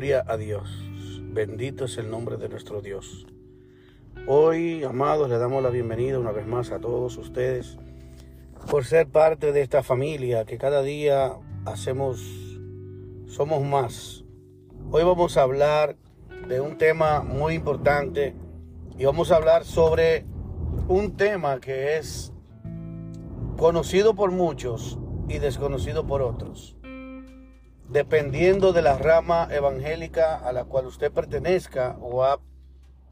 Gloria a Dios. Bendito es el nombre de nuestro Dios. Hoy, amados, le damos la bienvenida una vez más a todos ustedes por ser parte de esta familia que cada día hacemos, somos más. Hoy vamos a hablar de un tema muy importante y vamos a hablar sobre un tema que es conocido por muchos y desconocido por otros dependiendo de la rama evangélica a la cual usted pertenezca o ha,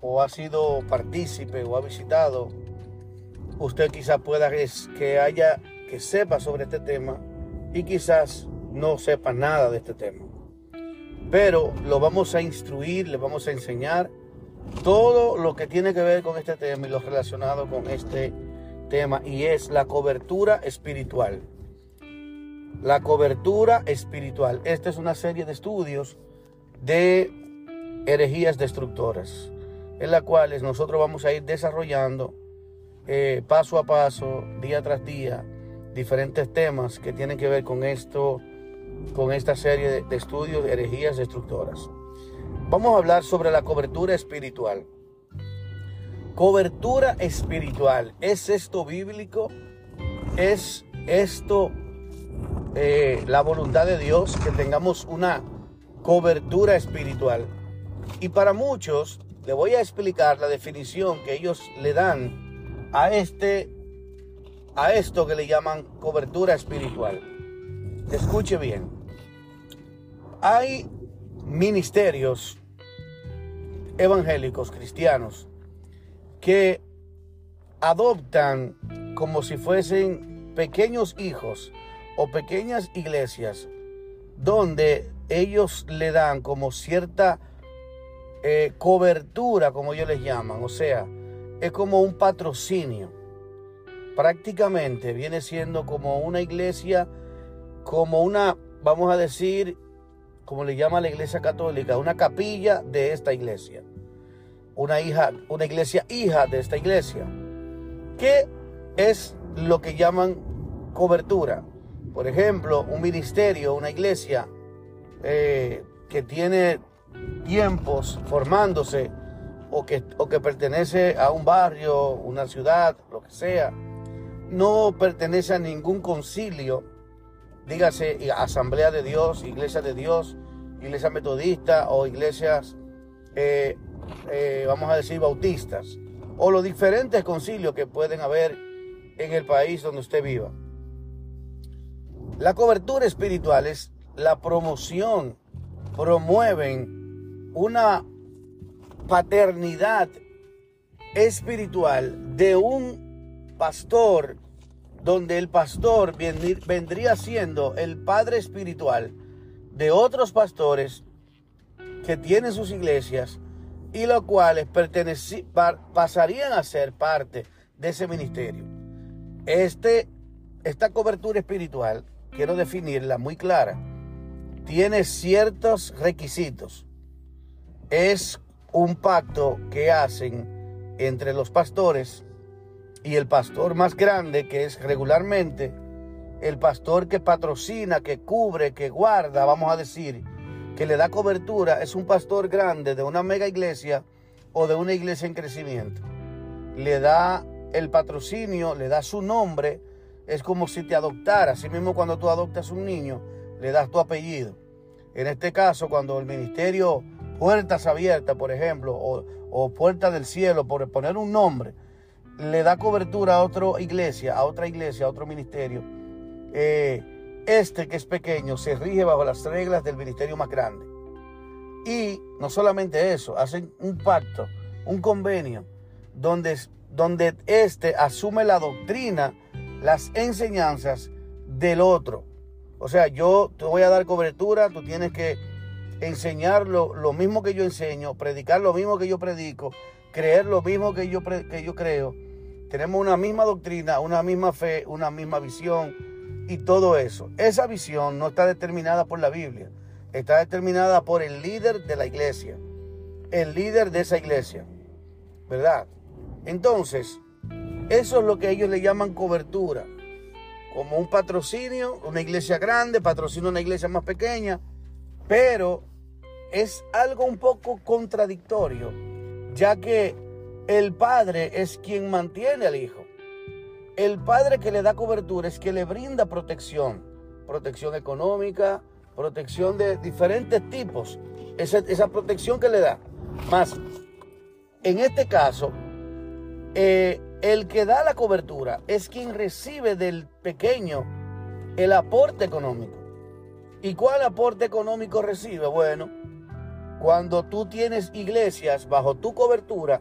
o ha sido partícipe o ha visitado, usted quizás pueda que haya, que sepa sobre este tema y quizás no sepa nada de este tema. Pero lo vamos a instruir, le vamos a enseñar todo lo que tiene que ver con este tema y lo relacionado con este tema y es la cobertura espiritual. La cobertura espiritual. Esta es una serie de estudios de herejías destructoras, en las cuales nosotros vamos a ir desarrollando eh, paso a paso, día tras día, diferentes temas que tienen que ver con esto, con esta serie de, de estudios de herejías destructoras. Vamos a hablar sobre la cobertura espiritual. Cobertura espiritual. ¿Es esto bíblico? ¿Es esto eh, la voluntad de Dios, que tengamos una cobertura espiritual. Y para muchos, le voy a explicar la definición que ellos le dan a este a esto que le llaman cobertura espiritual. Escuche bien. Hay ministerios evangélicos cristianos que adoptan como si fuesen pequeños hijos o pequeñas iglesias donde ellos le dan como cierta eh, cobertura, como ellos les llaman, o sea, es como un patrocinio. Prácticamente viene siendo como una iglesia, como una, vamos a decir, como le llama la iglesia católica, una capilla de esta iglesia. Una hija, una iglesia hija de esta iglesia. ¿Qué es lo que llaman cobertura? Por ejemplo, un ministerio, una iglesia eh, que tiene tiempos formándose o que, o que pertenece a un barrio, una ciudad, lo que sea, no pertenece a ningún concilio, dígase Asamblea de Dios, Iglesia de Dios, Iglesia Metodista o iglesias, eh, eh, vamos a decir, bautistas, o los diferentes concilios que pueden haber en el país donde usted viva. La cobertura espiritual es la promoción, promueven una paternidad espiritual de un pastor, donde el pastor vendría siendo el padre espiritual de otros pastores que tienen sus iglesias y los cuales pasarían a ser parte de ese ministerio. Este, esta cobertura espiritual quiero definirla muy clara, tiene ciertos requisitos. Es un pacto que hacen entre los pastores y el pastor más grande, que es regularmente el pastor que patrocina, que cubre, que guarda, vamos a decir, que le da cobertura, es un pastor grande de una mega iglesia o de una iglesia en crecimiento. Le da el patrocinio, le da su nombre, es como si te adoptara. Así mismo cuando tú adoptas un niño, le das tu apellido. En este caso, cuando el ministerio Puertas Abiertas, por ejemplo, o, Puerta del Cielo, por poner un nombre, le da cobertura a otra iglesia, a otra iglesia, a otro ministerio. Eh, este que es pequeño se rige bajo las reglas del ministerio más grande. Y no solamente eso, hacen un pacto, un convenio, donde, donde este asume la doctrina las enseñanzas del otro. O sea, yo te voy a dar cobertura, tú tienes que enseñar lo, mismo que yo enseño, predicar lo mismo que yo predico, creer lo mismo que yo, que yo creo. Tenemos una misma doctrina, una misma fe, una misma visión y todo eso. Esa visión no está determinada por la Biblia, está determinada por el líder de la iglesia, el líder de esa iglesia, ¿verdad? Entonces, eso es lo que ellos le llaman cobertura. Como un patrocinio, una iglesia grande, patrocina una iglesia más pequeña, pero es algo un poco contradictorio, ya que el padre es quien mantiene al hijo. El padre que le da cobertura es que le brinda protección, protección económica, protección de diferentes tipos, esa, esa protección que le da. Más, en este caso, eh, el que da la cobertura es quien recibe del pequeño el aporte económico. ¿Y cuál aporte económico recibe? Bueno, cuando tú tienes iglesias bajo tu cobertura,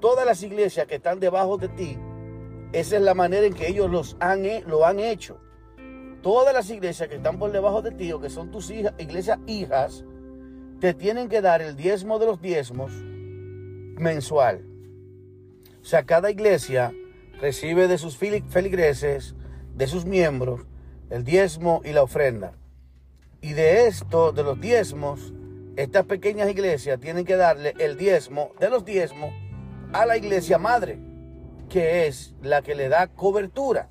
todas las iglesias que están debajo de ti, esa es la manera en que ellos los han, lo han hecho. Todas las iglesias que están por debajo de ti o que son tus hijas, iglesias hijas, te tienen que dar el diezmo de los diezmos mensual. O sea, cada iglesia recibe de sus feligreses, de sus miembros, el diezmo y la ofrenda. Y de esto, de los diezmos, estas pequeñas iglesias tienen que darle el diezmo de los diezmos a la iglesia madre, que es la que le da cobertura.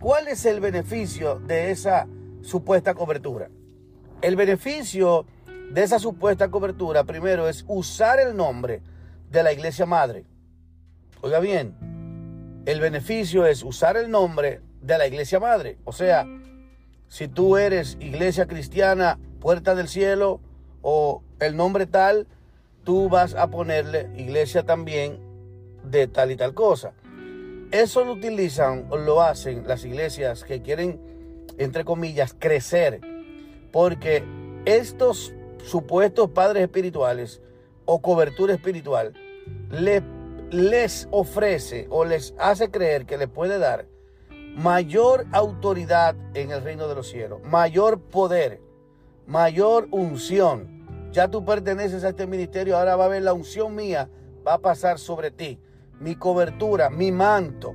¿Cuál es el beneficio de esa supuesta cobertura? El beneficio de esa supuesta cobertura, primero, es usar el nombre de la iglesia madre. Oiga bien, el beneficio es usar el nombre de la iglesia madre. O sea, si tú eres iglesia cristiana, puerta del cielo o el nombre tal, tú vas a ponerle iglesia también de tal y tal cosa. Eso lo utilizan o lo hacen las iglesias que quieren, entre comillas, crecer. Porque estos supuestos padres espirituales o cobertura espiritual les ofrece o les hace creer que le puede dar mayor autoridad en el reino de los cielos, mayor poder, mayor unción. Ya tú perteneces a este ministerio, ahora va a haber la unción mía, va a pasar sobre ti, mi cobertura, mi manto.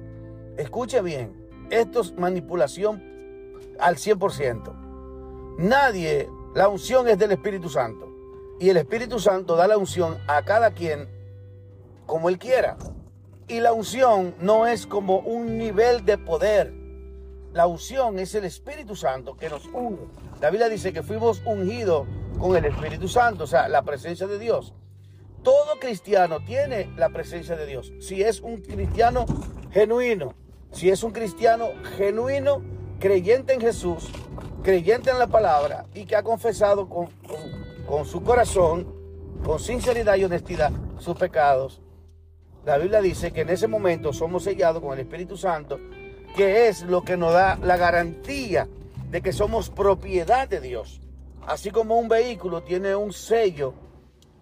Escuche bien, esto es manipulación al 100%. Nadie, la unción es del Espíritu Santo. Y el Espíritu Santo da la unción a cada quien como Él quiera. Y la unción no es como un nivel de poder. La unción es el Espíritu Santo que nos une. La Biblia dice que fuimos ungidos con el Espíritu Santo, o sea, la presencia de Dios. Todo cristiano tiene la presencia de Dios. Si es un cristiano genuino, si es un cristiano genuino, creyente en Jesús, creyente en la palabra y que ha confesado con, con su corazón, con sinceridad y honestidad, sus pecados, la Biblia dice que en ese momento somos sellados con el Espíritu Santo, que es lo que nos da la garantía de que somos propiedad de Dios. Así como un vehículo tiene un sello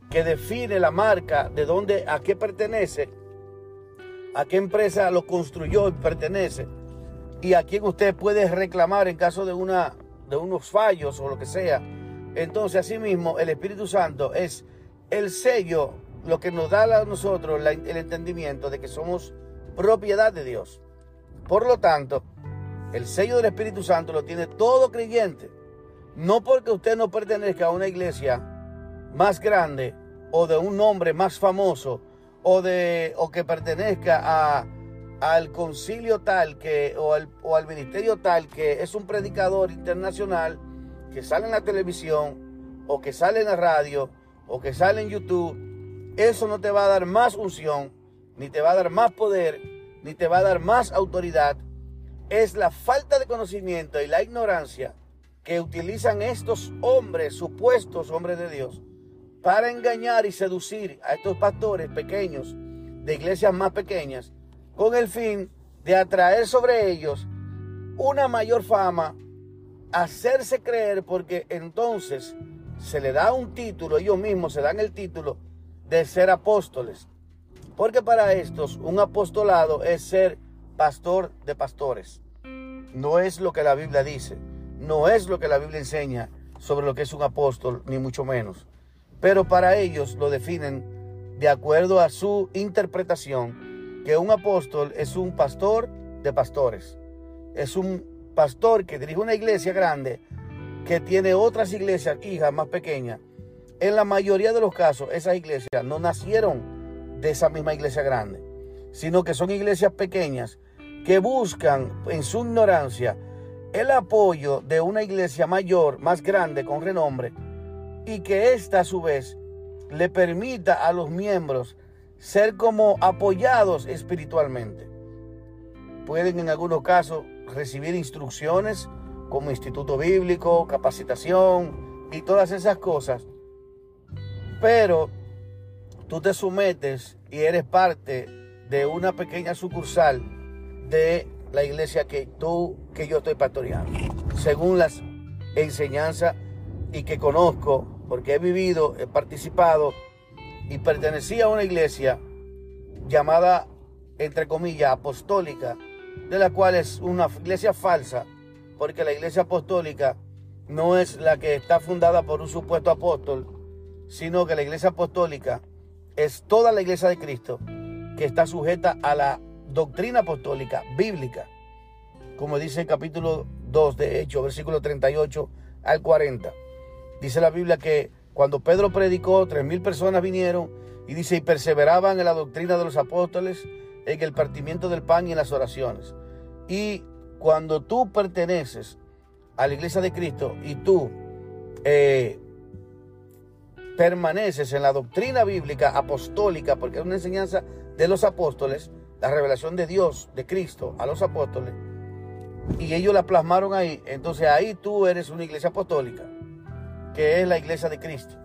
que define la marca de dónde, a qué pertenece, a qué empresa lo construyó y pertenece, y a quién usted puede reclamar en caso de, una, de unos fallos o lo que sea. Entonces, asimismo, el Espíritu Santo es el sello lo que nos da a nosotros el entendimiento de que somos propiedad de Dios. Por lo tanto, el sello del Espíritu Santo lo tiene todo creyente. No porque usted no pertenezca a una iglesia más grande o de un nombre más famoso o, de, o que pertenezca a, al concilio tal que, o, al, o al ministerio tal que es un predicador internacional que sale en la televisión o que sale en la radio o que sale en YouTube eso no te va a dar más unción, ni te va a dar más poder, ni te va a dar más autoridad. Es la falta de conocimiento y la ignorancia que utilizan estos hombres, supuestos hombres de Dios, para engañar y seducir a estos pastores pequeños de iglesias más pequeñas, con el fin de atraer sobre ellos una mayor fama, hacerse creer, porque entonces se le da un título, ellos mismos se dan el título de ser apóstoles. Porque para estos un apostolado es ser pastor de pastores. No es lo que la Biblia dice, no es lo que la Biblia enseña sobre lo que es un apóstol, ni mucho menos. Pero para ellos lo definen de acuerdo a su interpretación, que un apóstol es un pastor de pastores. Es un pastor que dirige una iglesia grande, que tiene otras iglesias, hijas más pequeñas, en la mayoría de los casos, esas iglesias no nacieron de esa misma iglesia grande, sino que son iglesias pequeñas que buscan en su ignorancia el apoyo de una iglesia mayor, más grande, con renombre, y que ésta a su vez le permita a los miembros ser como apoyados espiritualmente. Pueden en algunos casos recibir instrucciones como instituto bíblico, capacitación y todas esas cosas. Pero tú te sometes y eres parte de una pequeña sucursal de la iglesia que tú, que yo estoy pastoreando, según las enseñanzas y que conozco, porque he vivido, he participado y pertenecía a una iglesia llamada, entre comillas, apostólica, de la cual es una iglesia falsa, porque la iglesia apostólica no es la que está fundada por un supuesto apóstol, sino que la iglesia apostólica es toda la iglesia de Cristo que está sujeta a la doctrina apostólica bíblica, como dice el capítulo 2 de Hechos, versículo 38 al 40. Dice la Biblia que cuando Pedro predicó, tres mil personas vinieron y dice, y perseveraban en la doctrina de los apóstoles, en el partimiento del pan y en las oraciones. Y cuando tú perteneces a la iglesia de Cristo y tú eh, permaneces en la doctrina bíblica apostólica, porque es una enseñanza de los apóstoles, la revelación de Dios, de Cristo, a los apóstoles, y ellos la plasmaron ahí, entonces ahí tú eres una iglesia apostólica, que es la iglesia de Cristo,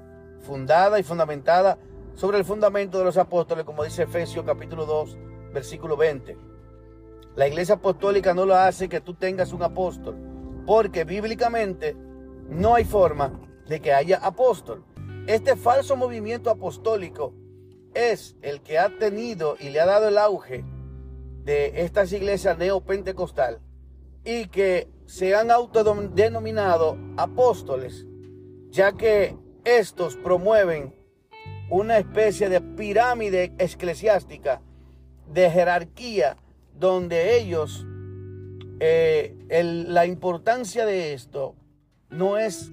fundada y fundamentada sobre el fundamento de los apóstoles, como dice Efesios capítulo 2, versículo 20. La iglesia apostólica no lo hace que tú tengas un apóstol, porque bíblicamente no hay forma de que haya apóstol. Este falso movimiento apostólico es el que ha tenido y le ha dado el auge de estas iglesias neopentecostal y que se han autodenominado apóstoles, ya que estos promueven una especie de pirámide eclesiástica de jerarquía donde ellos, eh, la importancia de esto no es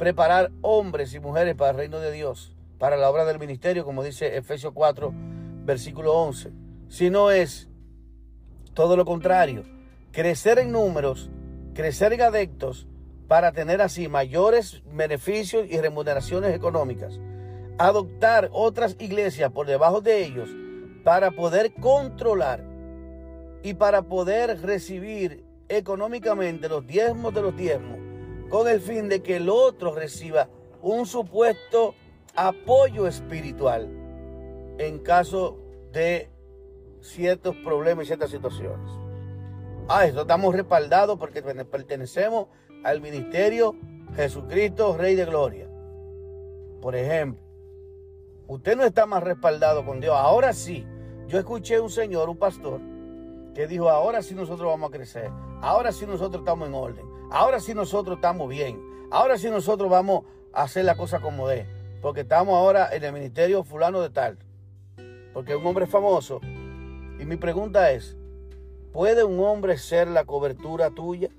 preparar hombres y mujeres para el reino de Dios, para la obra del ministerio, como dice Efesios 4, versículo 11, sino es todo lo contrario, crecer en números, crecer en adeptos, para tener así mayores beneficios y remuneraciones económicas. Adoptar otras iglesias por debajo de ellos para poder controlar y para poder recibir económicamente los diezmos de los diezmos, con el fin de que el otro reciba un supuesto apoyo espiritual en caso de ciertos problemas y ciertas situaciones. Ah, esto estamos respaldados porque pertenecemos al ministerio Jesucristo, Rey de Gloria. Por ejemplo, usted no está más respaldado con Dios. Ahora sí, yo escuché un señor, un pastor, que dijo, ahora sí nosotros vamos a crecer. Ahora sí nosotros estamos en orden. Ahora sí nosotros estamos bien. Ahora sí nosotros vamos a hacer la cosa como de. Porque estamos ahora en el ministerio fulano de tal. Porque es un hombre famoso. Y mi pregunta es, ¿puede un hombre ser la cobertura tuya?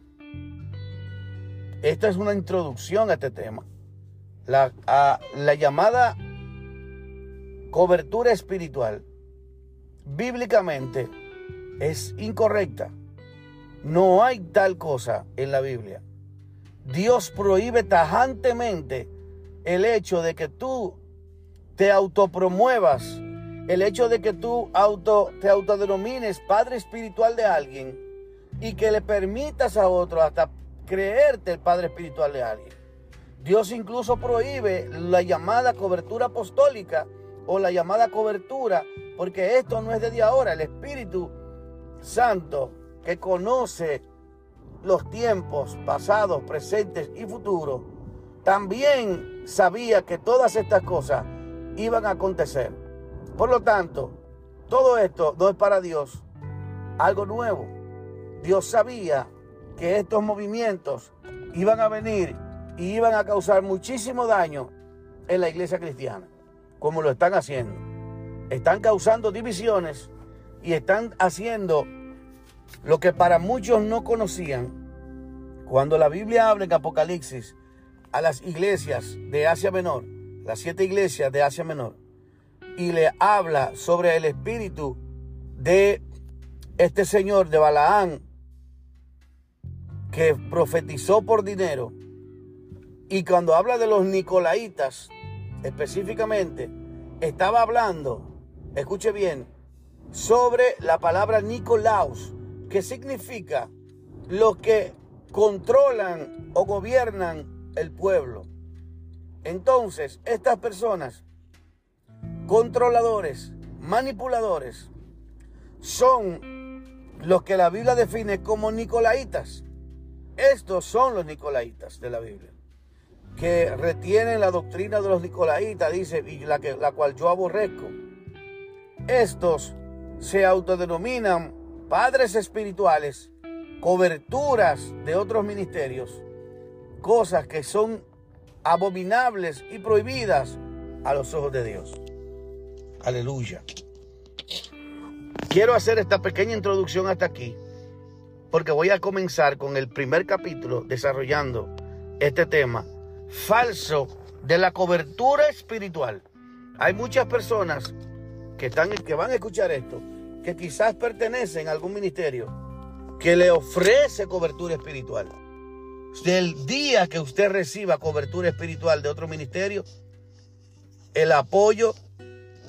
Esta es una introducción a este tema. La, la llamada cobertura espiritual, bíblicamente, es incorrecta. No hay tal cosa en la Biblia. Dios prohíbe tajantemente el hecho de que tú te autopromuevas, el hecho de que tú auto, te autodenomines padre espiritual de alguien y que le permitas a otro hasta creerte el padre espiritual de alguien. Dios incluso prohíbe la llamada cobertura apostólica o la llamada cobertura, porque esto no es de día ahora. El Espíritu Santo que conoce los tiempos pasados, presentes y futuros, también sabía que todas estas cosas iban a acontecer. Por lo tanto, todo esto no es para Dios algo nuevo. Dios sabía que estos movimientos iban a venir y iban a causar muchísimo daño en la iglesia cristiana, como lo están haciendo. Están causando divisiones y están haciendo lo que para muchos no conocían. Cuando la Biblia habla en Apocalipsis a las iglesias de Asia Menor, las siete iglesias de Asia Menor, y le habla sobre el espíritu de este señor de Balaán, que profetizó por dinero Y cuando habla de los nicolaitas, específicamente, estaba hablando, escuche bien, sobre la palabra Nicolaus, que significa los que controlan o gobiernan el pueblo. Entonces, estas personas, controladores, manipuladores, son los que la Biblia define como nicolaitas. Estos son los nicolaitas de la Biblia, que retienen la doctrina de los nicolaitas, dice, y la, que, la cual yo aborrezco. Estos se autodenominan padres espirituales, coberturas de otros ministerios, cosas que son abominables y prohibidas a los ojos de Dios. Aleluya. Quiero hacer esta pequeña introducción hasta aquí, porque voy a comenzar con el primer capítulo desarrollando este tema falso de la cobertura espiritual. Hay muchas personas que, están, que van a escuchar esto, que quizás pertenecen a algún ministerio que le ofrece cobertura espiritual. Del día que usted reciba cobertura espiritual de otro ministerio, el apoyo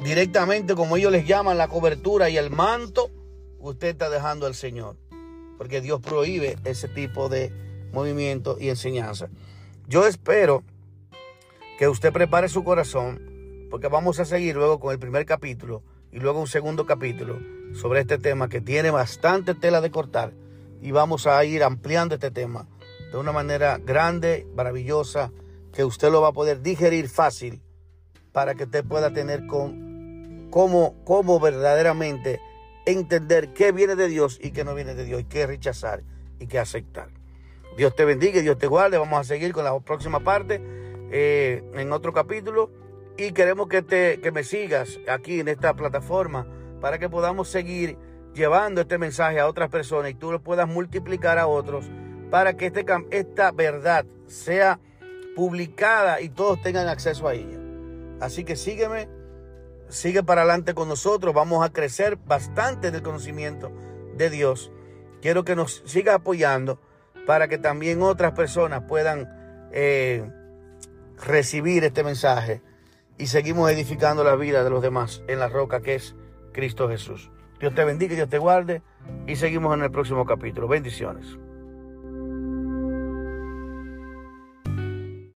directamente, como ellos les llaman, la cobertura y el manto, usted está dejando al Señor. Porque Dios prohíbe ese tipo de movimiento y enseñanza. Yo espero que usted prepare su corazón, porque vamos a seguir luego con el primer capítulo y luego un segundo capítulo sobre este tema que tiene bastante tela de cortar y vamos a ir ampliando este tema de una manera grande, maravillosa, que usted lo va a poder digerir fácil para que usted pueda tener con cómo, cómo verdaderamente entender qué viene de Dios y qué no viene de Dios, y qué rechazar y qué aceptar. Dios te bendiga Dios te guarde. Vamos a seguir con la próxima parte eh, en otro capítulo y queremos que, te, que me sigas aquí en esta plataforma para que podamos seguir llevando este mensaje a otras personas y tú lo puedas multiplicar a otros para que este, esta verdad sea publicada y todos tengan acceso a ella. Así que sígueme, sigue para adelante con nosotros, vamos a crecer bastante en el conocimiento de Dios. Quiero que nos siga apoyando para que también otras personas puedan eh, recibir este mensaje y seguimos edificando la vida de los demás en la roca que es Cristo Jesús. Dios te bendiga, Dios te guarde y seguimos en el próximo capítulo. Bendiciones.